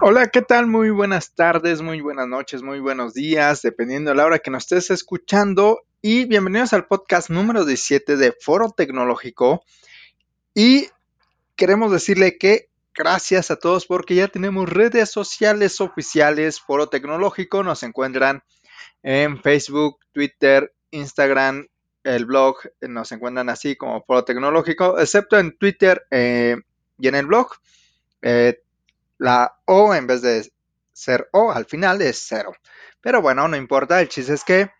Hola, ¿qué tal? Muy buenas tardes, muy buenas noches, muy buenos días, dependiendo de la hora que nos estés escuchando. Y bienvenidos al podcast número 17 de Foro Tecnológico. Y queremos decirle que gracias a todos porque ya tenemos redes sociales oficiales. Foro Tecnológico nos encuentran en Facebook, Twitter, Instagram, el blog nos encuentran así como Foro Tecnológico, excepto en Twitter eh, y en el blog. Eh, la O en vez de ser O al final es cero. Pero bueno, no importa, el chiste es que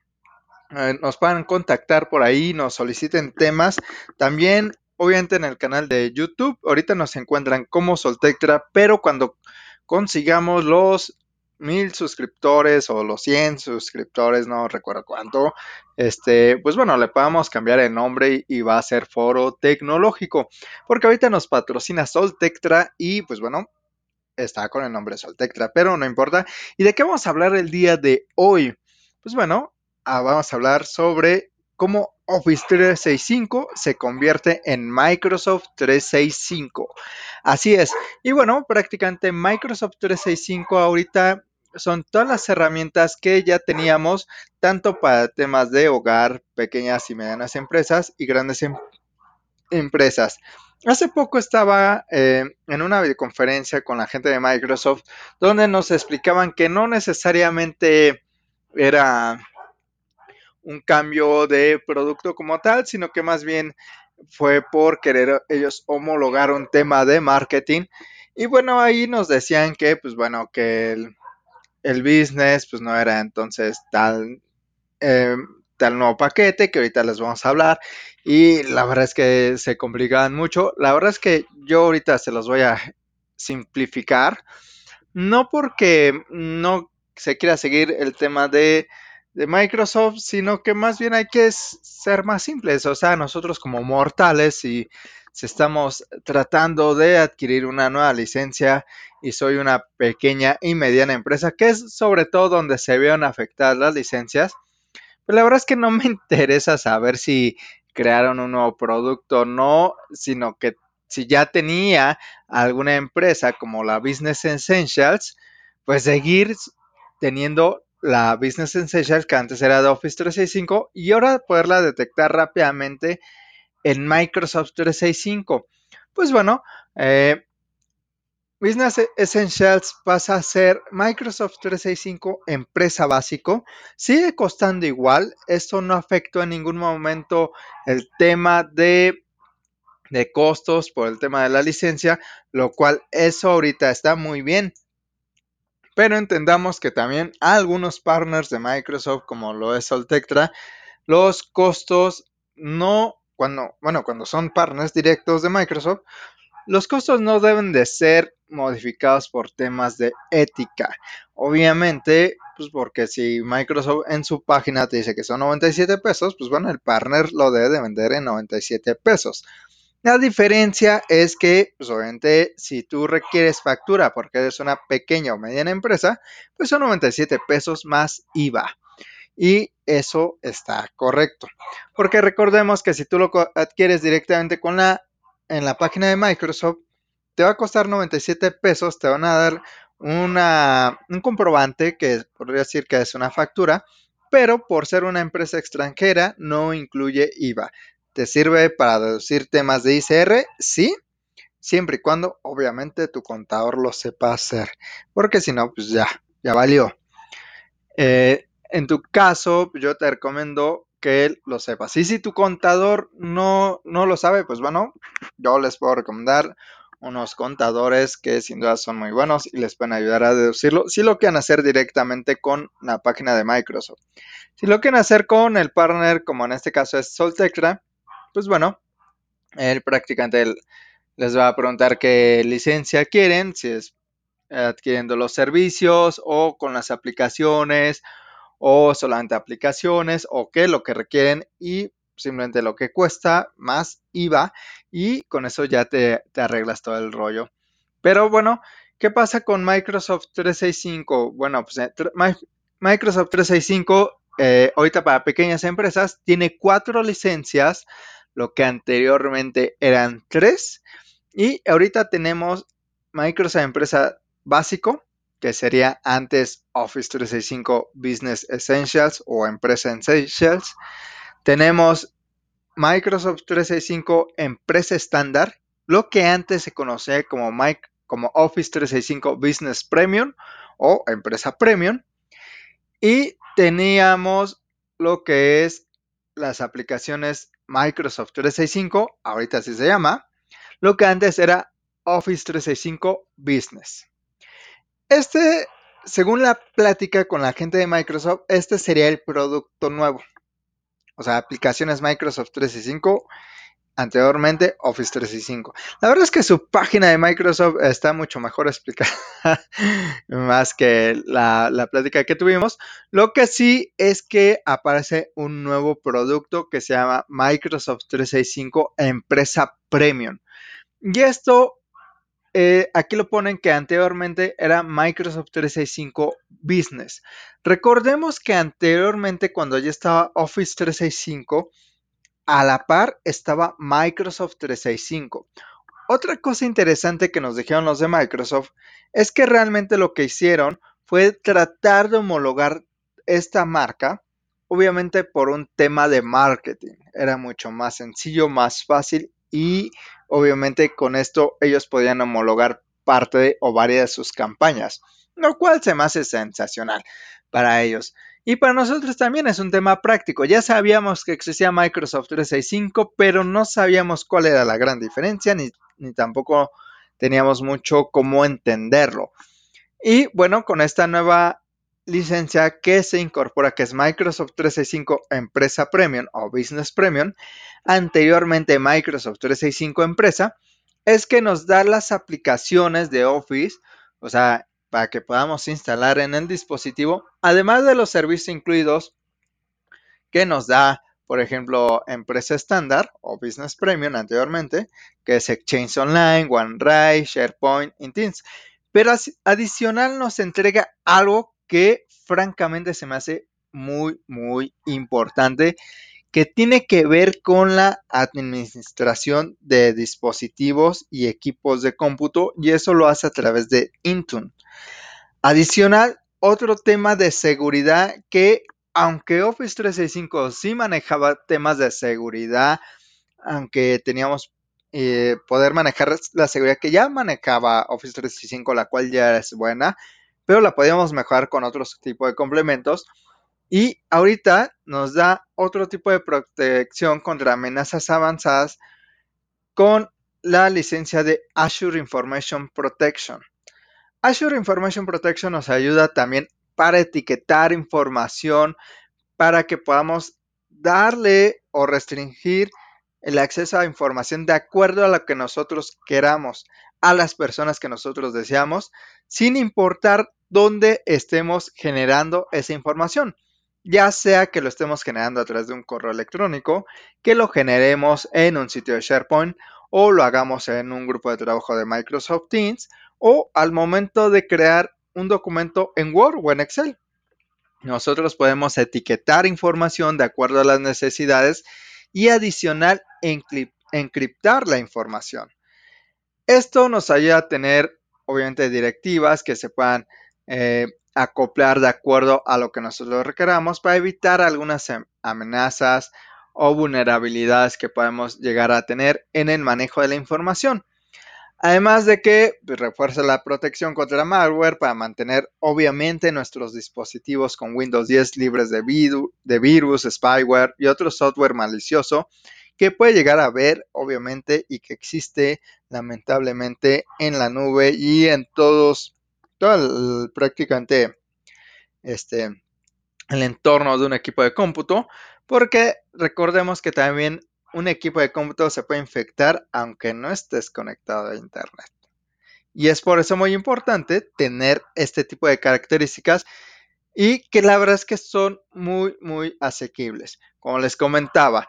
eh, nos puedan contactar por ahí, nos soliciten temas. También, obviamente, en el canal de YouTube, ahorita nos encuentran como Soltectra, pero cuando consigamos los mil suscriptores o los 100 suscriptores, no recuerdo cuánto, este, pues bueno, le podemos cambiar el nombre y, va a ser Foro Tecnológico, porque ahorita nos patrocina Soltectra y pues bueno, está con el nombre Soltectra, pero no importa. ¿Y de qué vamos a hablar el día de hoy? Pues bueno, ah, vamos a hablar sobre cómo Office 365 se convierte en Microsoft 365. Así es. Y bueno, prácticamente Microsoft 365 ahorita son todas las herramientas que ya teníamos, tanto para temas de hogar, pequeñas y medianas empresas y grandes em empresas. Hace poco estaba eh, en una videoconferencia con la gente de Microsoft donde nos explicaban que no necesariamente era un cambio de producto como tal, sino que más bien fue por querer ellos homologar un tema de marketing. Y bueno, ahí nos decían que, pues bueno, que el, business, pues no era entonces tal, eh, tal nuevo paquete que ahorita les vamos a hablar. Y la verdad es que se complicaban mucho. La verdad es que yo ahorita se los voy a simplificar. No porque no se quiera seguir el tema de, de Microsoft, sino que más bien hay que ser más simples. O sea, nosotros como mortales y si estamos tratando de adquirir una nueva licencia y soy una pequeña y mediana empresa, que es sobre todo donde se vean afectadas las licencias, pues la verdad es que no me interesa saber si crearon un nuevo producto o no, sino que si ya tenía alguna empresa como la Business Essentials, pues seguir teniendo la Business Essentials que antes era de Office 365 y ahora poderla detectar rápidamente en Microsoft 365. Pues bueno, eh, Business Essentials pasa a ser Microsoft 365 empresa básico. Sigue costando igual. Esto no afectó en ningún momento el tema de, de costos por el tema de la licencia, lo cual eso ahorita está muy bien. Pero entendamos que también algunos partners de Microsoft, como lo es Soltectra, los costos no, cuando, bueno, cuando son partners directos de Microsoft, los costos no deben de ser modificados por temas de ética. Obviamente, pues porque si Microsoft en su página te dice que son 97 pesos, pues bueno, el partner lo debe de vender en 97 pesos. La diferencia es que, pues obviamente, si tú requieres factura porque eres una pequeña o mediana empresa, pues son 97 pesos más IVA. Y eso está correcto. Porque recordemos que si tú lo adquieres directamente con la en la página de Microsoft, te va a costar 97 pesos, te van a dar una, un comprobante que podría decir que es una factura, pero por ser una empresa extranjera no incluye IVA. ¿Te sirve para deducir temas de ICR? Sí, siempre y cuando obviamente tu contador lo sepa hacer, porque si no, pues ya, ya valió. Eh, en tu caso, yo te recomiendo que él lo sepa. Si, si tu contador no, no lo sabe, pues bueno, yo les puedo recomendar unos contadores que sin duda son muy buenos y les pueden ayudar a deducirlo si lo quieren hacer directamente con la página de Microsoft. Si lo quieren hacer con el partner, como en este caso es Soltectra, pues bueno, él prácticamente les va a preguntar qué licencia quieren, si es adquiriendo los servicios o con las aplicaciones o solamente aplicaciones o qué lo que requieren y simplemente lo que cuesta más IVA y con eso ya te, arreglas todo el rollo. Pero bueno, ¿qué pasa con Microsoft 365? Bueno, pues eh, Microsoft 365 eh, ahorita para pequeñas empresas tiene cuatro licencias, lo que anteriormente eran tres. Y ahorita tenemos Microsoft Empresa básico, que sería antes Office 365 Business Essentials o Empresa Essentials. Tenemos Microsoft 365 Empresa Estándar, lo que antes se conocía como, como Office 365 Business Premium o Empresa Premium. Y teníamos lo que es las aplicaciones Microsoft 365, ahorita así se llama, lo que antes era Office 365 Business. Este, según la plática con la gente de Microsoft, este sería el producto nuevo. O sea, aplicaciones Microsoft 365 anteriormente Office 365. La verdad es que su página de Microsoft está mucho mejor explicada, más que la, la, plática que tuvimos. Lo que sí es que aparece un nuevo producto que se llama Microsoft 365 Empresa Premium. Y esto, eh, aquí lo ponen que anteriormente era Microsoft 365 Business. Recordemos que anteriormente cuando ya estaba Office 365, a la par estaba Microsoft 365. Otra cosa interesante que nos dijeron los de Microsoft es que realmente lo que hicieron fue tratar de homologar esta marca, obviamente por un tema de marketing. Era mucho más sencillo, más fácil y obviamente con esto ellos podían homologar parte o varias de sus campañas, lo cual se me hace sensacional para ellos. Y para nosotros también es un tema práctico. Ya sabíamos que existía Microsoft 365, pero no sabíamos cuál era la gran diferencia, ni, tampoco teníamos mucho cómo entenderlo. Y bueno, con esta nueva licencia que se incorpora, que es Microsoft 365 Empresa Premium o Business Premium, anteriormente Microsoft 365 Empresa, es que nos da las aplicaciones de Office, o sea, para que podamos instalar en el dispositivo, además de los servicios incluidos que nos da, por ejemplo, Empresa Estándar o Business Premium anteriormente, que es Exchange Online, OneDrive, SharePoint y Teams. Pero adicional nos entrega algo que francamente se me hace muy, muy importante, que tiene que ver con la administración de dispositivos y equipos de cómputo y eso lo hace a través de Intune. Adicional, otro tema de seguridad que aunque Office 365 sí manejaba temas de seguridad, aunque teníamos eh, poder manejar la seguridad que ya manejaba Office 365, la cual ya es buena, pero la podíamos mejorar con otros tipos de complementos. Y ahorita nos da otro tipo de protección contra amenazas avanzadas con la licencia de Azure Information Protection. Azure Information Protection nos ayuda también para etiquetar información para que podamos darle o restringir el acceso a información de acuerdo a lo que nosotros queramos, a las personas que nosotros deseamos, sin importar dónde estemos generando esa información. Ya sea que lo estemos generando a través de un correo electrónico, que lo generemos en un sitio de SharePoint o lo hagamos en un grupo de trabajo de Microsoft Teams o al momento de crear un documento en Word o en Excel. Nosotros podemos etiquetar información de acuerdo a las necesidades y adicional encriptar la información. Esto nos ayuda a tener, obviamente, directivas que se puedan eh, acoplar de acuerdo a lo que nosotros requeramos para evitar algunas amenazas o vulnerabilidades que podemos llegar a tener en el manejo de la información. Además de que pues, refuerza la protección contra malware para mantener obviamente nuestros dispositivos con Windows 10 libres de, virus, spyware y otro software malicioso que puede llegar a ver obviamente y que existe lamentablemente en la nube y en todos, todo el, prácticamente este, el entorno de un equipo de cómputo, porque recordemos que también un equipo de cómputo se puede infectar aunque no estés conectado a Internet. Y es por eso muy importante tener este tipo de características y que la verdad es que son muy, muy asequibles. Como les comentaba,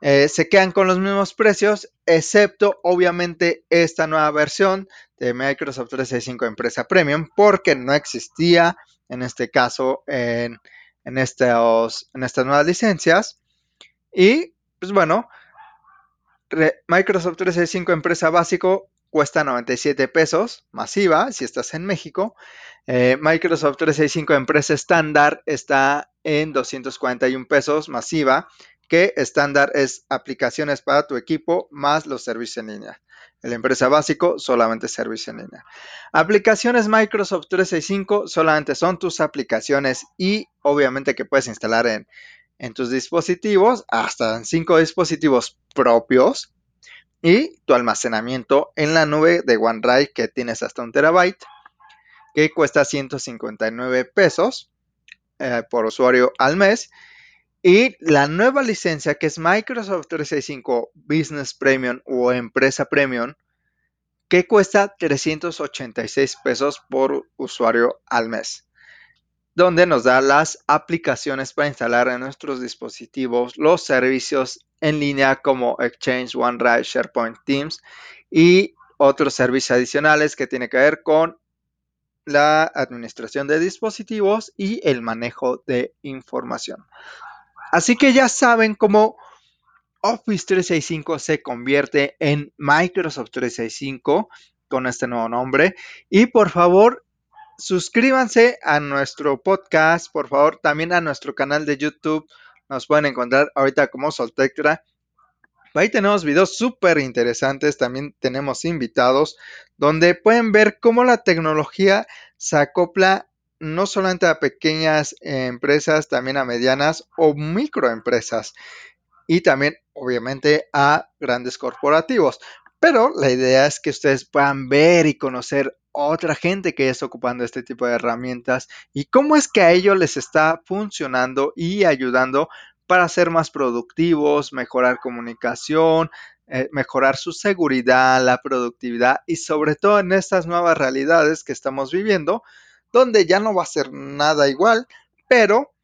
eh, se quedan con los mismos precios, excepto obviamente esta nueva versión de Microsoft 365 Empresa Premium, porque no existía en este caso en, en, estos, en estas nuevas licencias. Y pues bueno, Microsoft 365 Empresa Básico cuesta 97 pesos, masiva, si estás en México. Eh, Microsoft 365 Empresa estándar está en 241 pesos, masiva, que estándar es aplicaciones para tu equipo más los servicios en línea. El empresa básico, solamente servicio en línea. Aplicaciones Microsoft 365 solamente son tus aplicaciones y obviamente que puedes instalar en, en tus dispositivos, hasta cinco dispositivos propios y tu almacenamiento en la nube de OneDrive que tienes hasta un terabyte que cuesta 159 pesos eh, por usuario al mes. Y la nueva licencia que es Microsoft 365 Business Premium o Empresa Premium que cuesta 386 pesos por usuario al mes donde nos da las aplicaciones para instalar en nuestros dispositivos, los servicios en línea como Exchange, OneDrive, SharePoint, Teams y otros servicios adicionales que tienen que ver con la administración de dispositivos y el manejo de información. Así que ya saben cómo Office 365 se convierte en Microsoft 365 con este nuevo nombre. Y por favor, suscríbanse a nuestro podcast, por favor, también a nuestro canal de YouTube. Nos pueden encontrar ahorita como Soltectra. Ahí tenemos videos súper interesantes, también tenemos invitados donde pueden ver cómo la tecnología se acopla no solamente a pequeñas empresas, también a medianas o microempresas y también obviamente a grandes corporativos. Pero la idea es que ustedes puedan ver y conocer otra gente que está ocupando este tipo de herramientas y cómo es que a ellos les está funcionando y ayudando para ser más productivos, mejorar comunicación, eh, mejorar su seguridad, la productividad y sobre todo en estas nuevas realidades que estamos viviendo, donde ya no va a ser nada igual, pero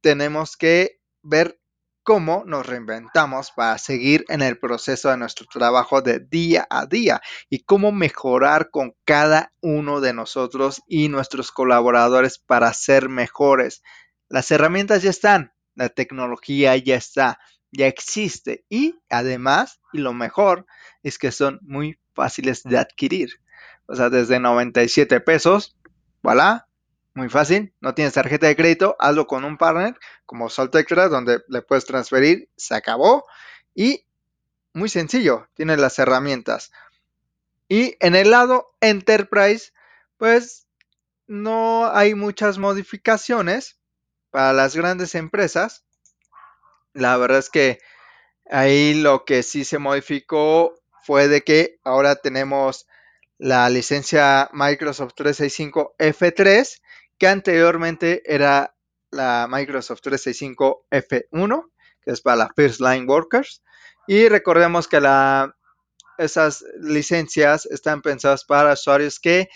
tenemos que ver cómo nos reinventamos para seguir en el proceso de nuestro trabajo de día a día y cómo mejorar con cada uno de nosotros y nuestros colaboradores para ser mejores. Las herramientas ya están, la tecnología ya está, ya existe y además, y lo mejor, es que son muy fáciles de adquirir. O sea, desde 97 pesos, voilà, muy fácil, no tienes tarjeta de crédito, hazlo con un partner como Salt Extra, donde le puedes transferir, se acabó. Y muy sencillo, tienes las herramientas. Y en el lado Enterprise, pues no hay muchas modificaciones para las grandes empresas. La verdad es que ahí lo que sí se modificó fue de que ahora tenemos la licencia Microsoft 365 F3 que anteriormente era la Microsoft 365 F1, que es para la First Line Workers. Y recordemos que la, esas licencias están pensadas para usuarios que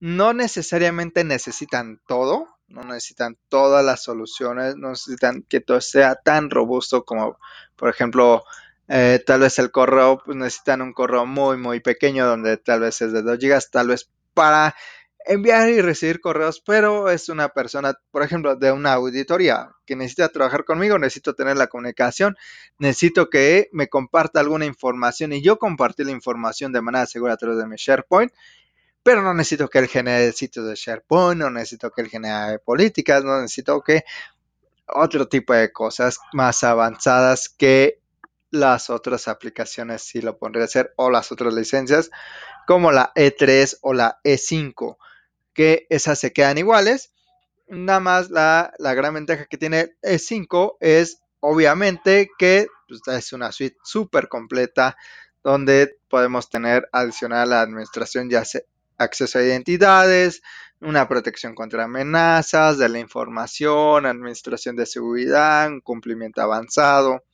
no necesariamente necesitan todo, no necesitan todas las soluciones, no necesitan que todo sea tan robusto como, por ejemplo, eh, tal vez el correo, pues necesitan un correo muy, muy pequeño donde tal vez es de 2 GB, tal vez para enviar y recibir correos, pero es una persona, por ejemplo, de una auditoría que necesita trabajar conmigo, necesito tener la comunicación, necesito que me comparta alguna información y yo compartir la información de manera segura a través de mi SharePoint, pero no necesito que él genere sitios de SharePoint, no necesito que él genere políticas, no necesito que otro tipo de cosas más avanzadas que las otras aplicaciones si lo podría hacer o las otras licencias como la E3 o la E5 que esas se quedan iguales. Nada más la, gran ventaja que tiene E5 es obviamente que pues, es una suite súper completa donde podemos tener adicional la administración ya acceso a identidades, una protección contra amenazas de la información, administración de seguridad, un cumplimiento avanzado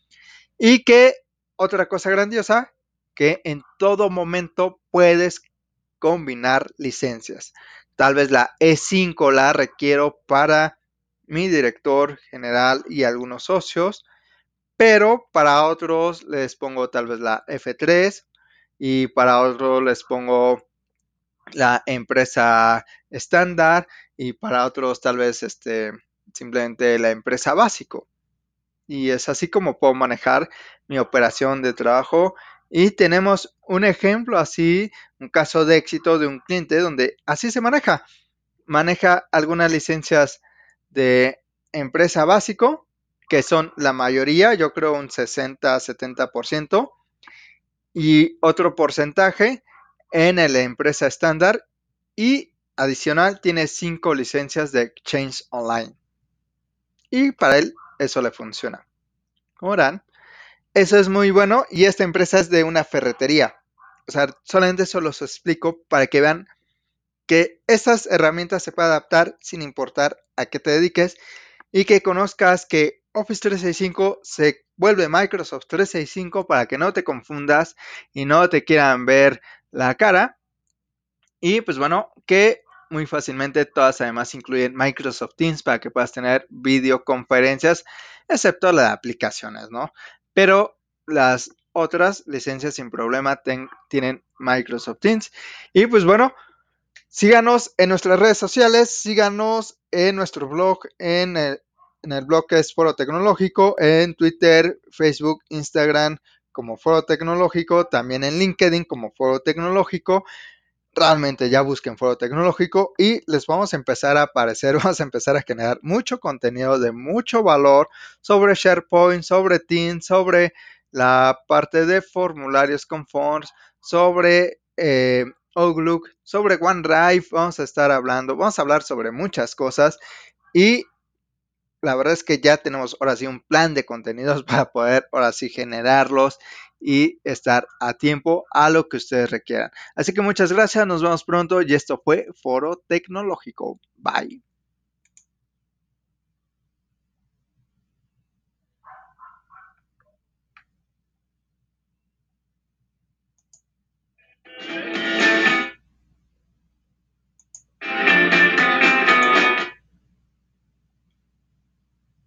y que otra cosa grandiosa que en todo momento puedes combinar licencias. Tal vez la E5 la requiero para mi director general y algunos socios, pero para otros les pongo tal vez la F3 y para otros les pongo la empresa estándar y para otros tal vez este, simplemente la empresa básico. Y es así como puedo manejar mi operación de trabajo Y tenemos un ejemplo así, un caso de éxito de un cliente donde así se maneja. Maneja algunas licencias de empresa básico, que son la mayoría, yo creo un 60-70%, y otro porcentaje en la empresa estándar y adicional tiene cinco licencias de Exchange Online. Y para él eso le funciona. Ahora, eso es muy bueno y esta empresa es de una ferretería. O sea, solamente eso los explico para que vean que estas herramientas se pueden adaptar sin importar a qué te dediques y que conozcas que Office 365 se vuelve Microsoft 365 para que no te confundas y no te quieran ver la cara. Y pues bueno, que muy fácilmente todas además incluyen Microsoft Teams para que puedas tener videoconferencias, excepto las aplicaciones, ¿no? Pero las otras licencias sin problema tienen Microsoft Teams. Y pues bueno, síganos en nuestras redes sociales, síganos en nuestro blog, en el, en el blog que es Foro Tecnológico, en Twitter, Facebook, Instagram como Foro Tecnológico, también en LinkedIn como Foro Tecnológico realmente ya busquen Foro Tecnológico y les vamos a empezar a aparecer, vamos a empezar a generar mucho contenido de mucho valor sobre SharePoint, sobre Teams, sobre la parte de formularios con fonts, sobre eh, Outlook, sobre OneDrive, vamos a estar hablando, vamos a hablar sobre muchas cosas y la verdad es que ya tenemos ahora sí un plan de contenidos para poder ahora sí generarlos y estar a tiempo a lo que ustedes requieran. Así que muchas gracias, nos vemos pronto y esto fue Foro Tecnológico. Bye.